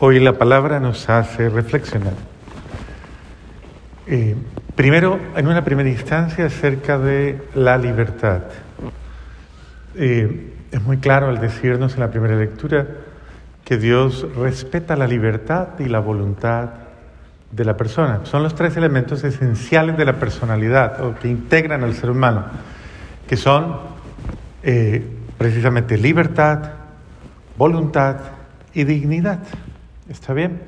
Hoy la palabra nos hace reflexionar. Eh, primero, en una primera instancia, acerca de la libertad. Eh, es muy claro al decirnos en la primera lectura que Dios respeta la libertad y la voluntad de la persona. Son los tres elementos esenciales de la personalidad o que integran al ser humano, que son eh, precisamente libertad, voluntad y dignidad. ¿Está bien?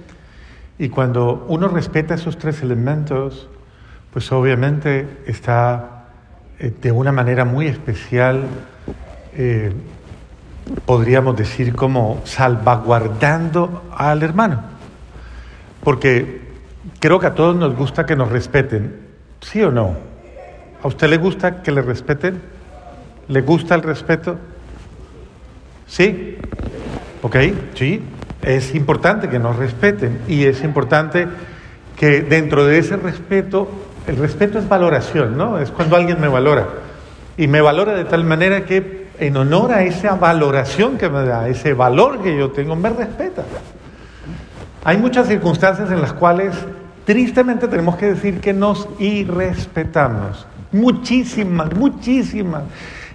Y cuando uno respeta esos tres elementos, pues obviamente está eh, de una manera muy especial, eh, podríamos decir como salvaguardando al hermano. Porque creo que a todos nos gusta que nos respeten, ¿sí o no? ¿A usted le gusta que le respeten? ¿Le gusta el respeto? ¿Sí? ¿Ok? Sí es importante que nos respeten y es importante que dentro de ese respeto, el respeto es valoración, ¿no? Es cuando alguien me valora. Y me valora de tal manera que en honor a esa valoración que me da, ese valor que yo tengo, me respeta. Hay muchas circunstancias en las cuales tristemente tenemos que decir que nos irrespetamos. Muchísimas, muchísimas.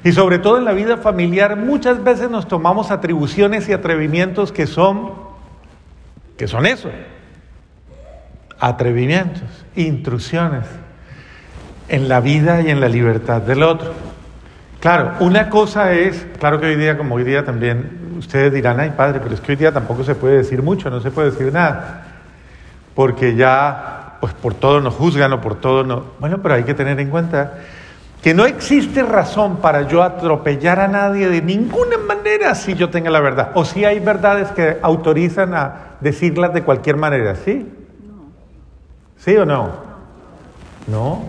Y sobre todo en la vida familiar muchas veces nos tomamos atribuciones y atrevimientos que son, que son eso, atrevimientos, intrusiones en la vida y en la libertad del otro. Claro, una cosa es, claro que hoy día, como hoy día también, ustedes dirán, ay padre, pero es que hoy día tampoco se puede decir mucho, no se puede decir nada, porque ya, pues por todo nos juzgan o por todo no. Bueno, pero hay que tener en cuenta que no existe razón para yo atropellar a nadie de ninguna manera si yo tenga la verdad. O si hay verdades que autorizan a decirlas de cualquier manera, ¿sí? ¿Sí o no? No.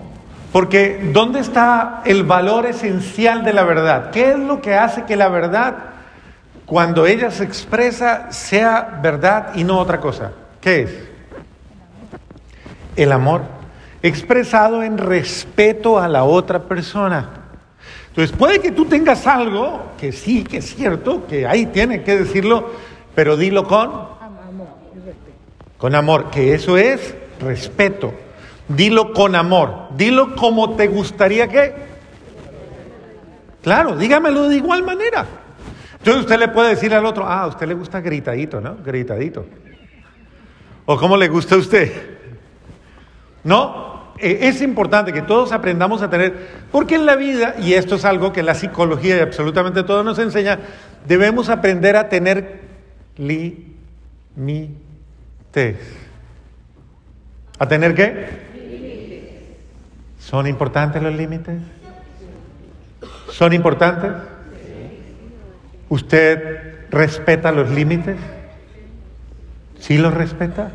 Porque ¿dónde está el valor esencial de la verdad? ¿Qué es lo que hace que la verdad, cuando ella se expresa, sea verdad y no otra cosa? ¿Qué es? El amor expresado en respeto a la otra persona. Entonces, puede que tú tengas algo, que sí, que es cierto, que ahí tiene que decirlo, pero dilo con amor. Con amor, que eso es respeto. Dilo con amor. Dilo como te gustaría que. Claro, dígamelo de igual manera. Entonces usted le puede decir al otro, ah, a usted le gusta gritadito, ¿no? Gritadito. ¿O cómo le gusta a usted? ¿No? Eh, es importante que todos aprendamos a tener, porque en la vida, y esto es algo que la psicología y absolutamente todo nos enseña, debemos aprender a tener límites. ¿A tener qué? ¿Son importantes los límites? ¿Son importantes? ¿Usted respeta los límites? ¿Sí los respeta?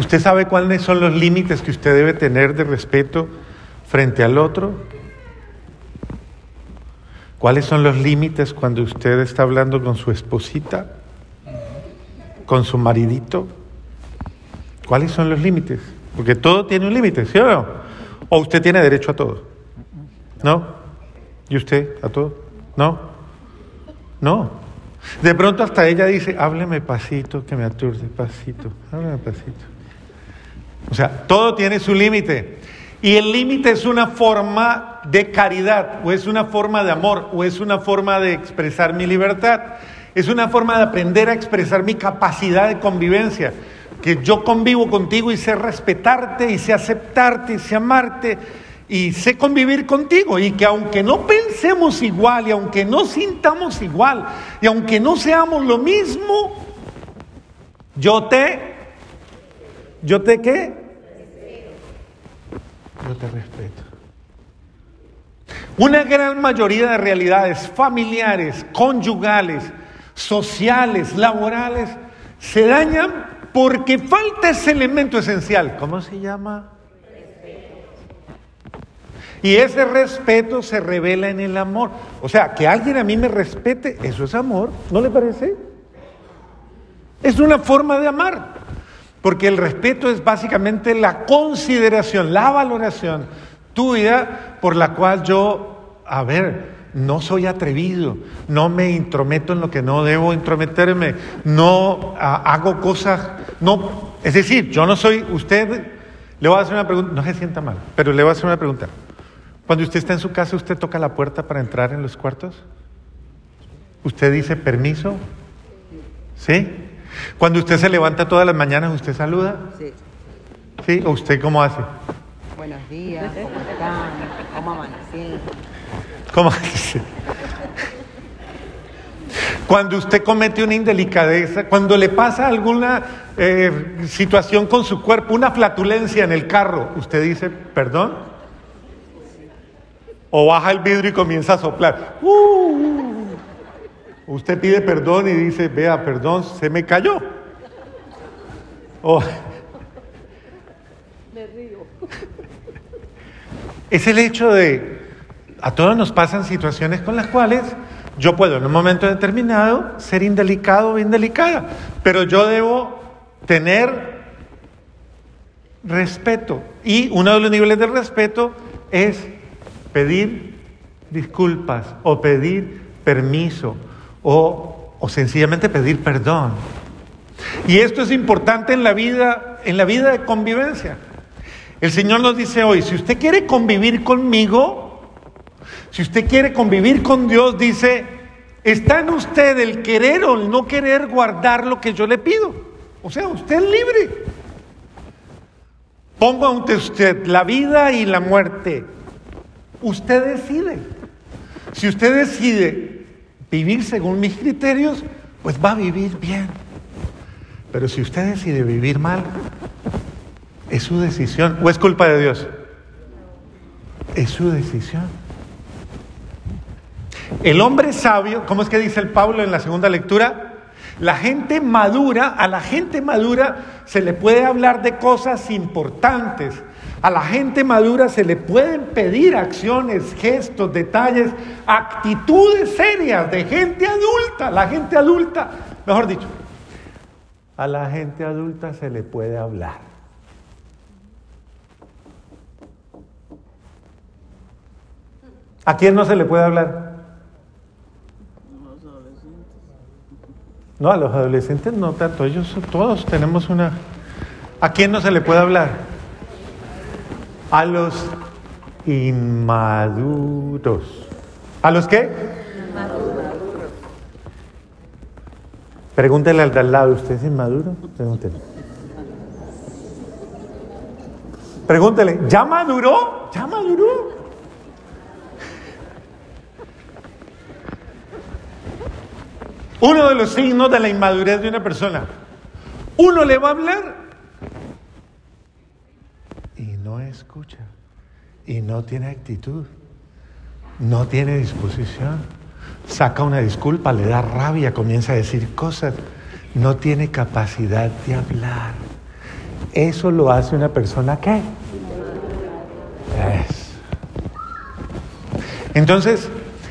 ¿Usted sabe cuáles son los límites que usted debe tener de respeto frente al otro? ¿Cuáles son los límites cuando usted está hablando con su esposita? ¿Con su maridito? ¿Cuáles son los límites? Porque todo tiene un límite, ¿sí o no? ¿O usted tiene derecho a todo? ¿No? ¿Y usted a todo? ¿No? No. De pronto hasta ella dice, hábleme pasito, que me aturde, pasito, hábleme pasito. O sea, todo tiene su límite. Y el límite es una forma de caridad, o es una forma de amor, o es una forma de expresar mi libertad. Es una forma de aprender a expresar mi capacidad de convivencia. Que yo convivo contigo y sé respetarte, y sé aceptarte, y sé amarte, y sé convivir contigo. Y que aunque no pensemos igual, y aunque no sintamos igual, y aunque no seamos lo mismo, yo te ¿Yo te qué? Yo te respeto. Una gran mayoría de realidades familiares, conyugales, sociales, laborales, se dañan porque falta ese elemento esencial. ¿Cómo se llama? Y ese respeto se revela en el amor. O sea, que alguien a mí me respete, eso es amor, ¿no le parece? Es una forma de amar. Porque el respeto es básicamente la consideración, la valoración tuya por la cual yo, a ver, no soy atrevido, no me intrometo en lo que no debo intrometerme, no ah, hago cosas, no, es decir, yo no soy, usted, le voy a hacer una pregunta, no se sienta mal, pero le voy a hacer una pregunta. Cuando usted está en su casa, ¿usted toca la puerta para entrar en los cuartos? ¿Usted dice permiso? ¿Sí? Cuando usted se levanta todas las mañanas, ¿usted saluda? Sí. ¿Sí? ¿O usted cómo hace? Buenos días, ¿cómo están? ¿Cómo amanecen? ¿Cómo hace? Cuando usted comete una indelicadeza, cuando le pasa alguna eh, situación con su cuerpo, una flatulencia en el carro, ¿usted dice perdón? ¿O baja el vidrio y comienza a soplar? ¡Uh! Usted pide perdón y dice, vea, perdón, se me cayó. Oh. Me río. Es el hecho de, a todos nos pasan situaciones con las cuales yo puedo en un momento determinado ser indelicado o indelicada, pero yo debo tener respeto. Y uno de los niveles de respeto es pedir disculpas o pedir permiso o, sencillamente pedir perdón. Y esto es importante en la vida, en la vida de convivencia. El Señor nos dice hoy, si usted quiere convivir conmigo, si usted quiere convivir con Dios, dice, está en usted el querer o el no querer guardar lo que yo le pido. O sea, usted es libre. Pongo ante usted la vida y la muerte. Usted decide. Si usted decide vivir según mis criterios, pues va a vivir bien. Pero si usted decide vivir mal, es su decisión. ¿O es culpa de Dios? Es su decisión. El hombre sabio, ¿cómo es que dice el Pablo en la segunda lectura? La gente madura, a la gente madura se le puede hablar de cosas importantes, a la gente madura se le pueden pedir acciones, gestos, detalles, actitudes serias de gente adulta. La gente adulta, mejor dicho, a la gente adulta se le puede hablar. ¿A quién no se le puede hablar? No, a los adolescentes no tanto, ellos todos tenemos una... ¿A quién no se le puede hablar? A los inmaduros. ¿A los qué? Inmaduros. Pregúntele al de lado, ¿usted es inmaduro? Pregúntele. Pregúntele, ¿ya maduró? ¿Ya maduró? Uno de los signos de la inmadurez de una persona. Uno le va a hablar escucha y no tiene actitud, no tiene disposición. Saca una disculpa, le da rabia, comienza a decir cosas, no tiene capacidad de hablar. Eso lo hace una persona que es. Entonces,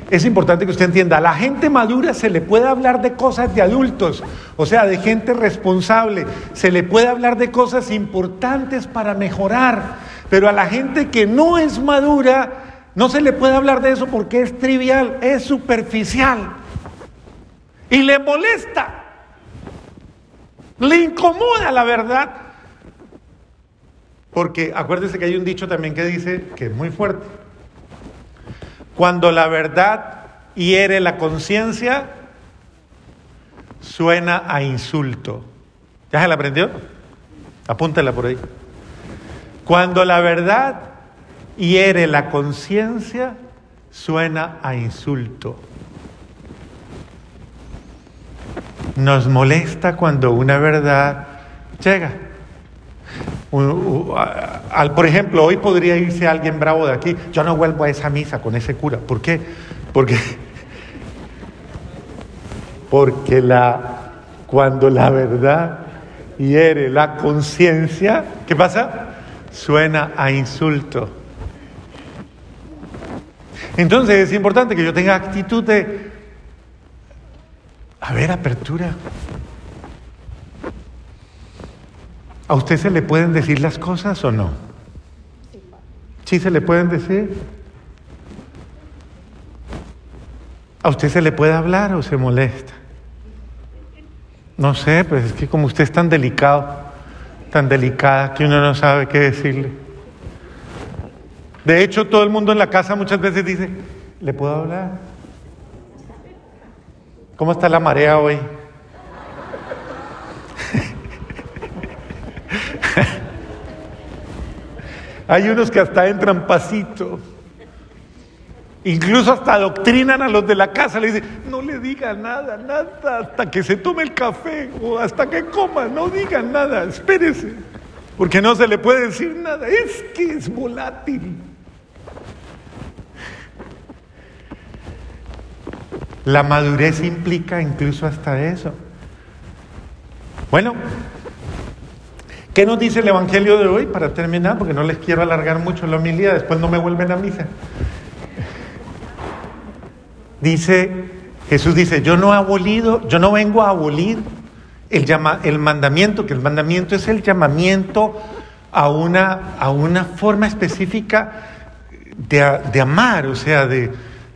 es importante que usted entienda, a la gente madura se le puede hablar de cosas de adultos, o sea, de gente responsable, se le puede hablar de cosas importantes para mejorar, pero a la gente que no es madura, no se le puede hablar de eso porque es trivial, es superficial. Y le molesta. Le incomoda la verdad. Porque acuérdese que hay un dicho también que dice que es muy fuerte. Cuando la verdad hiere la conciencia, suena a insulto. ¿Ya se la aprendió? Apúntela por ahí. Cuando la verdad hiere la conciencia, suena a insulto. Nos molesta cuando una verdad llega. Por ejemplo, hoy podría irse alguien bravo de aquí. Yo no vuelvo a esa misa con ese cura. ¿Por qué? Porque, porque la, cuando la verdad hiere la conciencia, ¿qué pasa? Suena a insulto. Entonces es importante que yo tenga actitud de, a ver, apertura. ¿A usted se le pueden decir las cosas o no? ¿Sí se le pueden decir? ¿A usted se le puede hablar o se molesta? No sé, pues es que como usted es tan delicado, tan delicada, que uno no sabe qué decirle. De hecho, todo el mundo en la casa muchas veces dice, ¿le puedo hablar? ¿Cómo está la marea hoy? Hay unos que hasta entran pasito. Incluso hasta doctrinan a los de la casa, le dicen, no le digan nada, nada, hasta que se tome el café o hasta que coma, no digan nada, espérese, porque no se le puede decir nada, es que es volátil. La madurez implica incluso hasta eso. Bueno, ¿qué nos dice el Evangelio de hoy para terminar? Porque no les quiero alargar mucho la homilía, después no me vuelven a misa. Dice, Jesús dice, yo no he abolido, yo no vengo a abolir el, llama, el mandamiento, que el mandamiento es el llamamiento a una, a una forma específica de, de amar, o sea, de,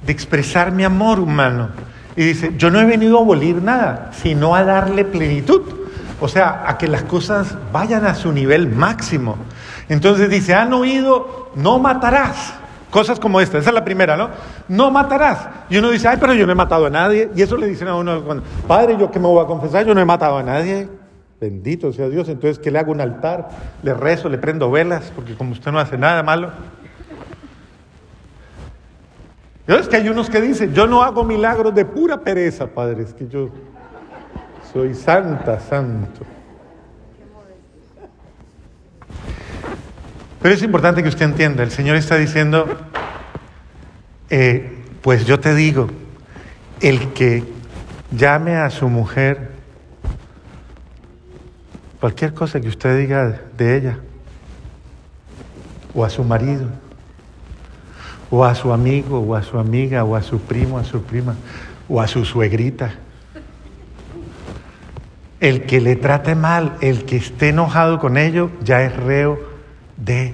de expresar mi amor humano. Y dice, yo no he venido a abolir nada, sino a darle plenitud. O sea, a que las cosas vayan a su nivel máximo. Entonces dice, han oído, no matarás. Cosas como esta, esa es la primera, ¿no? No matarás. Y uno dice, ay, pero yo no he matado a nadie. Y eso le dicen a uno, padre, yo que me voy a confesar, yo no he matado a nadie. Bendito sea Dios. Entonces, que le hago un altar, le rezo, le prendo velas, porque como usted no hace nada malo. Es que hay unos que dicen, yo no hago milagros de pura pereza, Padre, es que yo soy santa, santo. Pero es importante que usted entienda, el Señor está diciendo, eh, pues yo te digo, el que llame a su mujer, cualquier cosa que usted diga de ella, o a su marido, o a su amigo, o a su amiga, o a su primo, a su prima, o a su suegrita. El que le trate mal, el que esté enojado con ello, ya es reo de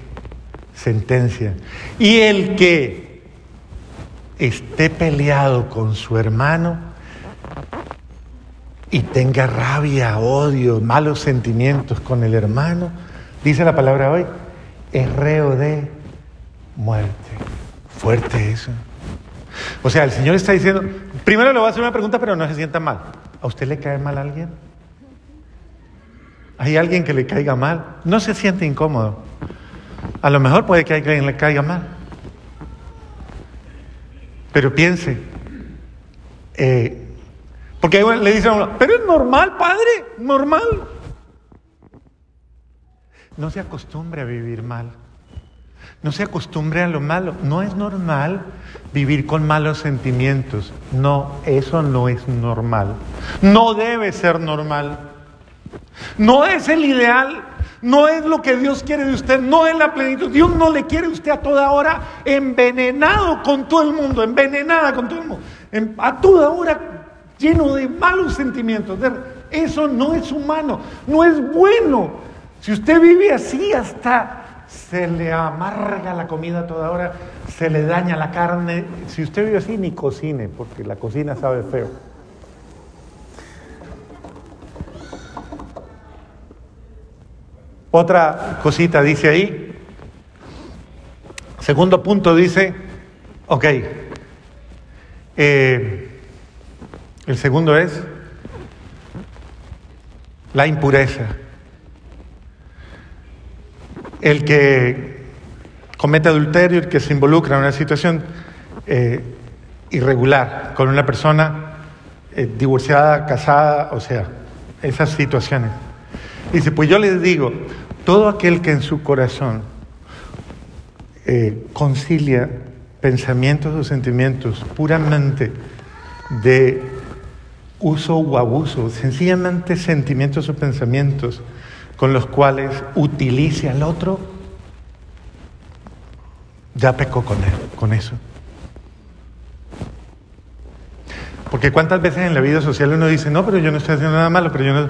sentencia. Y el que esté peleado con su hermano y tenga rabia, odio, malos sentimientos con el hermano, dice la palabra hoy, es reo de muerte. Fuerte eso. O sea, el Señor está diciendo, primero le voy a hacer una pregunta, pero no se sienta mal. ¿A usted le cae mal a alguien? ¿Hay alguien que le caiga mal? No se siente incómodo. A lo mejor puede que alguien le caiga mal. Pero piense, eh, porque le dicen a uno, pero es normal, padre, normal. No se acostumbre a vivir mal. No se acostumbre a lo malo. No es normal vivir con malos sentimientos. No, eso no es normal. No debe ser normal. No es el ideal. No es lo que Dios quiere de usted. No es la plenitud. Dios no le quiere a usted a toda hora envenenado con todo el mundo. Envenenada con todo el mundo. A toda hora lleno de malos sentimientos. Eso no es humano. No es bueno. Si usted vive así hasta se le amarga la comida toda hora, se le daña la carne. Si usted vive así, ni cocine, porque la cocina sabe feo. Otra cosita dice ahí. Segundo punto dice, ok, eh, el segundo es la impureza. El que comete adulterio, el que se involucra en una situación eh, irregular con una persona eh, divorciada, casada, o sea, esas situaciones. Dice, pues yo les digo, todo aquel que en su corazón eh, concilia pensamientos o sentimientos puramente de uso o abuso, sencillamente sentimientos o pensamientos con los cuales utilice al otro, ya pecó con él, con eso. Porque cuántas veces en la vida social uno dice, no, pero yo no estoy haciendo nada malo, pero yo no...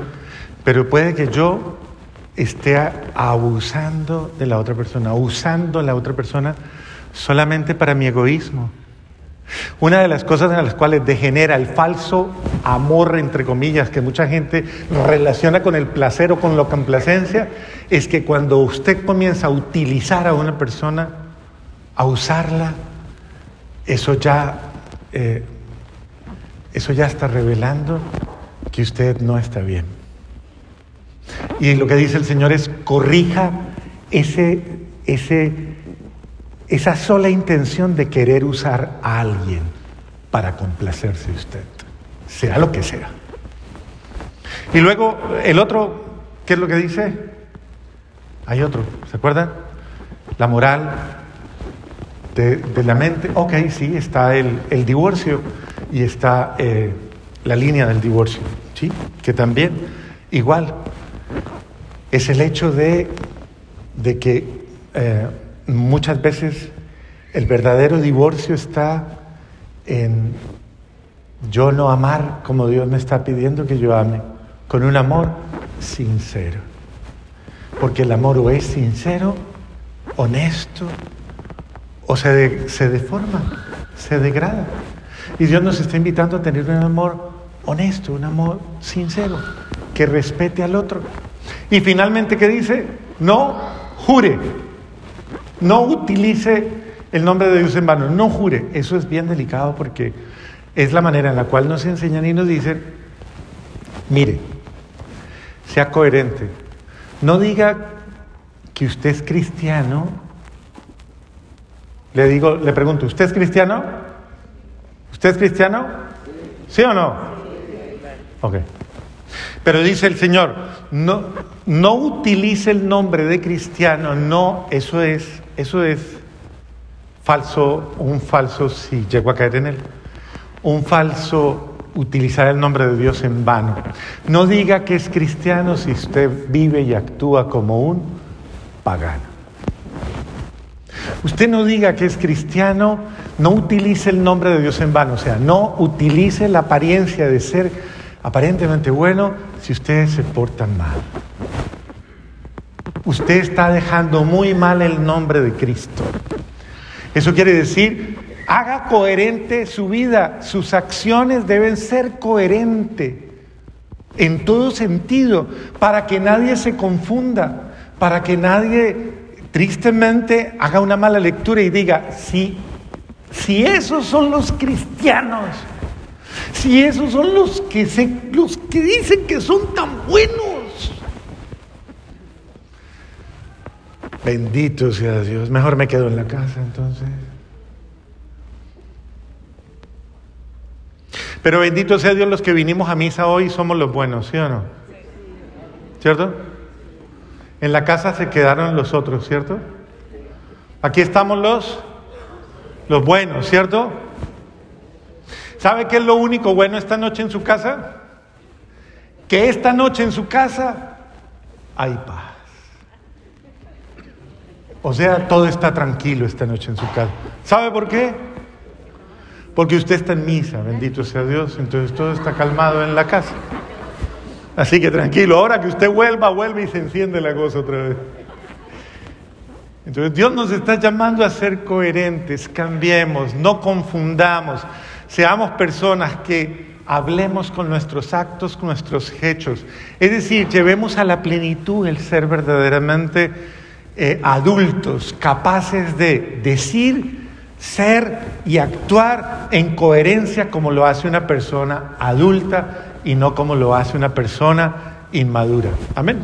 Pero puede que yo esté abusando de la otra persona, usando la otra persona solamente para mi egoísmo, Una de las cosas en las cuales degenera el falso amor, entre comillas, que mucha gente relaciona con el placer o con la complacencia, es que cuando usted comienza a utilizar a una persona, a usarla, eso ya, eh, eso ya está revelando que usted no está bien. Y lo que dice el Señor es corrija ese, ese, esa sola intención de querer usar a alguien para complacerse usted, sea lo que sea. Y luego el otro, ¿qué es lo que dice? Hay otro, ¿se acuerdan? La moral de, la mente. Ok, sí, está el, divorcio y está eh, la línea del divorcio, ¿sí? Que también, igual, es el hecho de, de que eh, muchas veces el verdadero divorcio está en yo no amar como Dios me está pidiendo que yo ame, con un amor sincero. Porque el amor o es sincero, honesto, o se, se deforma, se degrada. Y Dios nos está invitando a tener un amor honesto, un amor sincero, que respete al otro. Y finalmente, ¿qué dice? No jure. No utilice el nombre de Dios en vano. No jure. Eso es bien delicado porque es la manera en la cual nos enseñan y nos dicen, mire, sea coherente. No diga que usted es cristiano. Le digo, le pregunto, ¿usted es cristiano? ¿Usted es cristiano? ¿Sí o no? Ok. Pero dice el Señor, no, no utilice el nombre de cristiano, no, eso es, eso es falso, un falso, si llego a caer en él, un falso utilizar el nombre de Dios en vano. No diga que es cristiano si usted vive y actúa como un pagano. Usted no diga que es cristiano, no utilice el nombre de Dios en vano, o sea, no utilice la apariencia de ser aparentemente bueno si ustedes se portan mal. Usted está dejando muy mal el nombre de Cristo. Eso quiere decir, haga coherente su vida, sus acciones deben ser coherentes en todo sentido, para que nadie se confunda, para que nadie tristemente haga una mala lectura y diga, si, si esos son los cristianos, si esos son los que, se, los que dicen que son tan buenos. Bendito sea Dios. Mejor me quedo en la casa entonces. Pero bendito sea Dios los que vinimos a misa hoy somos los buenos, ¿sí o no? ¿Cierto? En la casa se quedaron los otros, ¿cierto? Aquí estamos los los buenos, ¿cierto? ¿Sabe qué es lo único bueno esta noche en su casa? Que esta noche en su casa hay paz. O sea, todo está tranquilo esta noche en su casa. ¿Sabe por qué? Porque usted está en misa, bendito sea Dios, entonces todo está calmado en la casa. Así que tranquilo, ahora que usted vuelva, vuelve y se enciende la cosa otra vez. Entonces Dios nos está llamando a ser coherentes, cambiemos, no confundamos. Seamos personas que hablemos con nuestros actos, con nuestros hechos. Es decir, llevemos a la plenitud el ser verdaderamente eh, adultos, capaces de decir, ser y actuar en coherencia como lo hace una persona adulta y no como lo hace una persona inmadura. Amén.